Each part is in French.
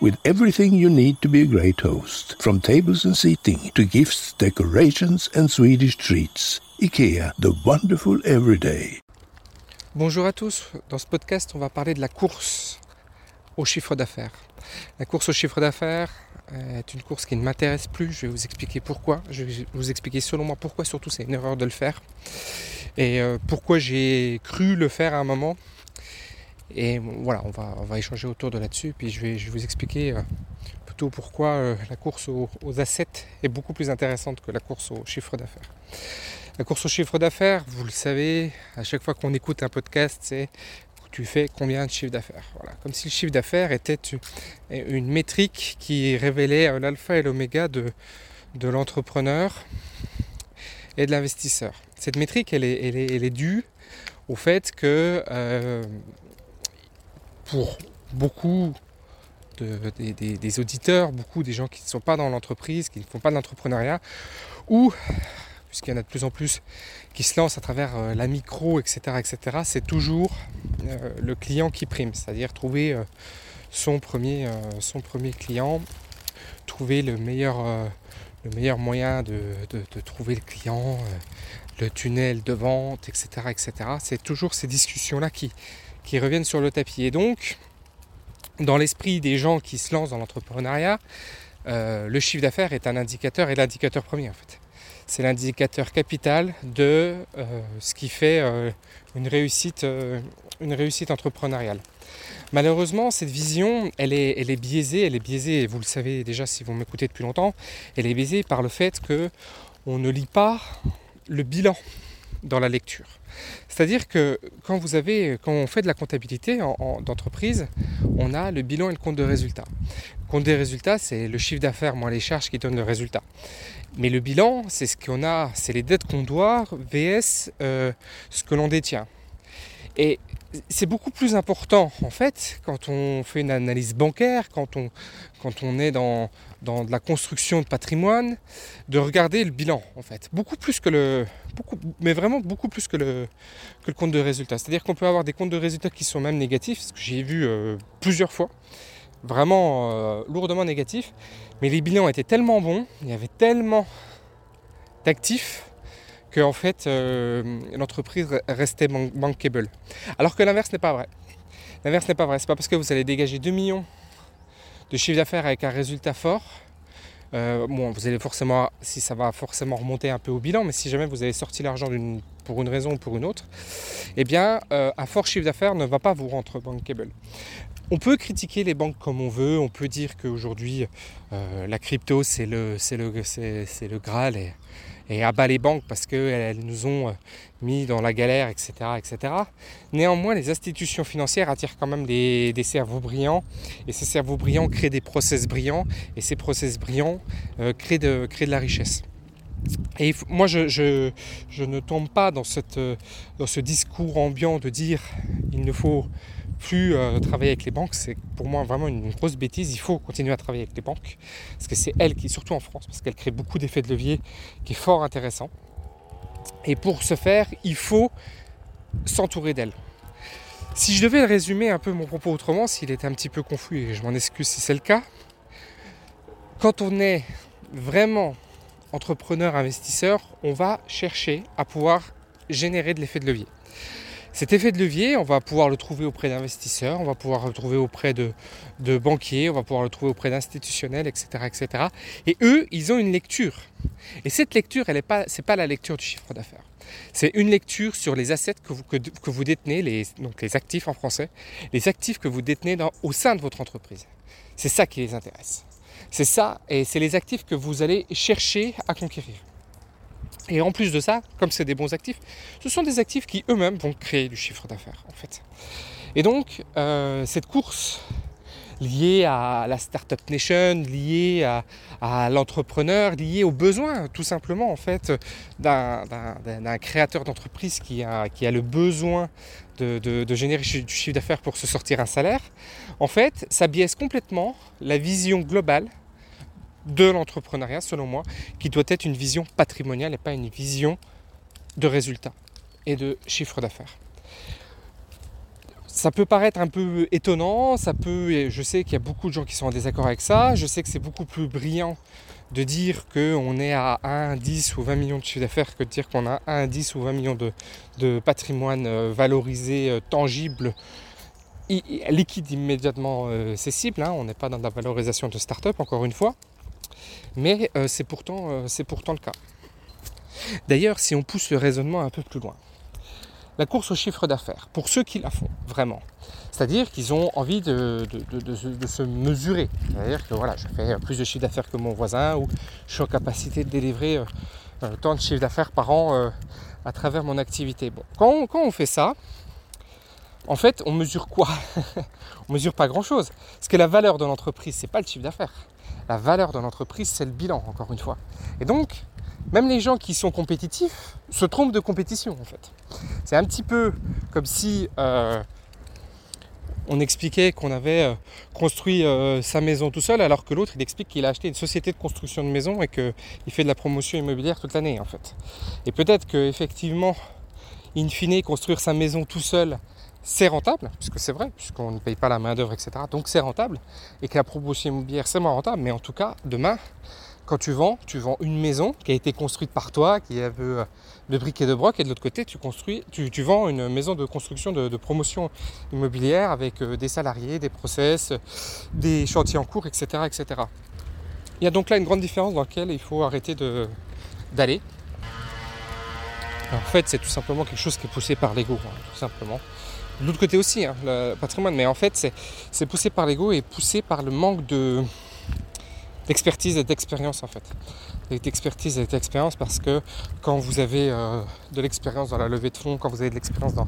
with everything you need to be a great host, from tables and seating to gifts, decorations and Swedish treats. IKEA, the wonderful everyday. Bonjour à tous, dans ce podcast on va parler de la course au chiffre d'affaires. La course au chiffre d'affaires est une course qui ne m'intéresse plus, je vais vous expliquer pourquoi, je vais vous expliquer selon moi pourquoi surtout c'est une erreur de le faire et euh, pourquoi j'ai cru le faire à un moment. Et voilà, on va, on va échanger autour de là-dessus, puis je vais, je vous expliquer euh, plutôt pourquoi euh, la course aux, aux assets est beaucoup plus intéressante que la course au chiffre d'affaires. La course au chiffre d'affaires, vous le savez, à chaque fois qu'on écoute un podcast, c'est tu fais combien de chiffre d'affaires. Voilà. Comme si le chiffre d'affaires était une métrique qui révélait l'alpha et l'oméga de, de l'entrepreneur et de l'investisseur. Cette métrique, elle est, elle est, due au fait que euh, pour beaucoup de, des, auditeurs, beaucoup des gens qui ne sont pas dans l'entreprise, qui ne font pas de l'entrepreneuriat, ou puisqu'il y en a de plus en plus qui se lancent à travers euh, la micro, etc., etc., c'est toujours euh, le client qui prime, c'est-à-dire trouver euh, son, premier, son premier client, trouver le meilleur, le meilleur moyen de, de, de trouver le client, le tunnel de vente, etc., etc. C'est toujours ces discussions-là qui, qui reviennent sur le tapis. Et donc, dans l'esprit des gens qui se lancent dans l'entrepreneuriat, euh, le chiffre d'affaires est un indicateur et l'indicateur premier en fait c'est l'indicateur capital de euh, ce qui fait euh, une, réussite, une réussite entrepreneuriale. Malheureusement, cette vision, elle est, elle est biaisée, elle est biaisée, et vous le savez déjà si vous m'écoutez depuis longtemps, elle est biaisée par le fait que on ne lit pas le bilan dans la lecture. C'est-à-dire que quand vous avez, quand on fait de la comptabilité en, en, d'entreprise, on a le bilan et le compte de résultat. Le compte des résultats, c'est le chiffre d'affaires moins les charges qui donnent le résultat. Mais le bilan, c'est ce qu'on a, c'est les dettes qu'on doit, VS euh, ce que l'on détient. Et c'est beaucoup plus important, en fait, quand on fait une analyse bancaire, quand on, est dans, de la construction de patrimoine, de regarder le bilan, en fait. Beaucoup plus que le. Beaucoup, mais vraiment beaucoup plus que le, compte de résultat. C'est-à-dire qu'on peut avoir des comptes de résultats qui sont même négatifs, ce que j'ai vu euh, plusieurs fois vraiment euh, lourdement négatif. Mais les bilans étaient tellement bons, il y avait tellement d'actifs que en fait euh, l'entreprise restait bankable. Alors que l'inverse n'est pas vrai. L'inverse n'est pas vrai. C'est pas parce que vous allez dégager 2 millions de chiffre d'affaires avec un résultat fort. Euh, bon, vous allez forcément, si ça va forcément remonter un peu au bilan, mais si jamais vous avez sorti l'argent pour une raison ou pour une autre, eh bien, euh, un fort chiffre d'affaires ne va pas vous rendre bankable. On peut critiquer les banques comme on veut, on peut dire qu'aujourd'hui la crypto c'est le, le, le Graal et, et abat les banques parce qu'elles nous ont euh, mis dans la galère, etc., etc. Néanmoins, les institutions financières attirent quand même des, cerveaux brillants et ces cerveaux brillants créent des process brillants et ces process brillants euh, créent, de, la richesse. Et moi, je, ne tombe pas dans, cette, dans ce discours ambiant de dire il ne faut plus euh, travailler avec les banques, c'est pour moi vraiment une grosse bêtise. Il faut continuer à travailler avec les banques parce que c'est elles qui, surtout en France, parce qu'elles créent beaucoup d'effets de levier qui est fort intéressant. Et pour ce faire, il faut s'entourer d'elles. Si je devais résumer un peu mon propos autrement, s'il était un petit peu confus et je m'en excuse si c'est le cas, quand on est vraiment entrepreneur, investisseur, on va chercher à pouvoir générer de l'effet de levier. Cet effet de levier, on va pouvoir le trouver auprès d'investisseurs, on va pouvoir le trouver auprès de, banquiers, on va pouvoir le trouver auprès d'institutionnels, etc.. Et eux, ils ont une lecture. Et cette lecture, elle n'est pas, pas la lecture du chiffre d'affaires. C'est une lecture sur les assets que vous, détenez, donc les actifs en français, les actifs que vous détenez au sein de votre entreprise. C'est ça qui les intéresse. C'est ça, et c'est les actifs que vous allez chercher à conquérir. Et en plus de ça, comme c'est des bons actifs, ce sont des actifs qui eux-mêmes vont créer du chiffre d'affaires en fait. Et donc euh, cette course liée à la Startup Nation, liée à, l'entrepreneur, liée aux besoins tout simplement en fait d'un créateur d'entreprise qui a, le besoin de, de générer du chiffre d'affaires pour se sortir un salaire, en fait ça biaise complètement la vision globale de l'entrepreneuriat, selon moi, qui doit être une vision patrimoniale et pas une vision de résultats et de chiffre d'affaires. Ça peut paraître un peu étonnant, ça peut, je sais qu'il y a beaucoup de gens qui sont en désaccord avec ça, je sais que c'est beaucoup plus brillant de dire qu'on est à 1, 10 ou 20 millions de chiffre d'affaires que de dire qu'on a 1, 10 ou 20 millions de, de patrimoine euh, valorisé, euh, tangible, liquide immédiatement euh, cessible. Hein. On n'est pas dans la valorisation de start-up, encore une fois. Mais euh, c'est pourtant, euh, pourtant le cas. D'ailleurs, si on pousse le raisonnement un peu plus loin, la course au chiffre d'affaires, pour ceux qui la font vraiment, c'est-à-dire qu'ils ont envie de, de, se mesurer, c'est-à-dire que voilà, je fais plus de chiffre d'affaires que mon voisin ou je suis en capacité de délivrer euh, tant de chiffre d'affaires par an à travers mon activité. Bon, quand quand on fait ça, en fait, on mesure quoi On mesure pas grand-chose. Parce que la valeur de l'entreprise, c'est pas le chiffre d'affaires. La valeur de l'entreprise, c'est le bilan, encore une fois. Et donc, même les gens qui sont compétitifs se trompent de compétition, en fait. C'est un petit peu comme si euh, on expliquait qu'on avait euh, construit euh, sa maison tout seul, alors que l'autre, il explique qu'il a acheté une société de construction de maison et qu'il fait de la promotion immobilière toute l'année, en fait. Et peut-être que effectivement, in fine, construire sa maison tout seul, c'est rentable, puisque c'est vrai, puisqu'on ne paye pas la main-d'œuvre, etc. Donc c'est rentable, et que la promotion immobilière, c'est moins rentable, mais en tout cas, demain, quand tu vends, tu vends une maison qui a été construite par toi, qui a peu de briques et de broc, et de l'autre côté, tu, construis, tu, vends une maison de construction de, de promotion immobilière avec euh, des salariés, des process, des chantiers en cours, etc., etc. Il y a donc là une grande différence dans laquelle il faut arrêter d'aller. En fait, c'est tout simplement quelque chose qui est poussé par l'ego, hein, tout simplement. De l'autre côté aussi, hein, le patrimoine, mais en fait, c'est poussé par l'ego et poussé par le manque de d'expertise et d'expérience en fait. D'expertise et d'expérience parce que quand vous avez euh, de l'expérience dans la levée de fonds, quand vous avez de l'expérience dans,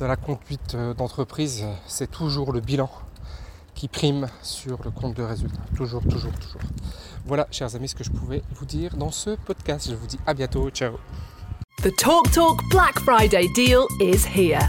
la conduite euh, d'entreprise, c'est toujours le bilan qui prime sur le compte de résultat. Toujours, toujours, toujours. Voilà, chers amis, ce que je pouvais vous dire dans ce podcast. Je vous dis à bientôt. Ciao. The Talk Talk Black Friday deal is here.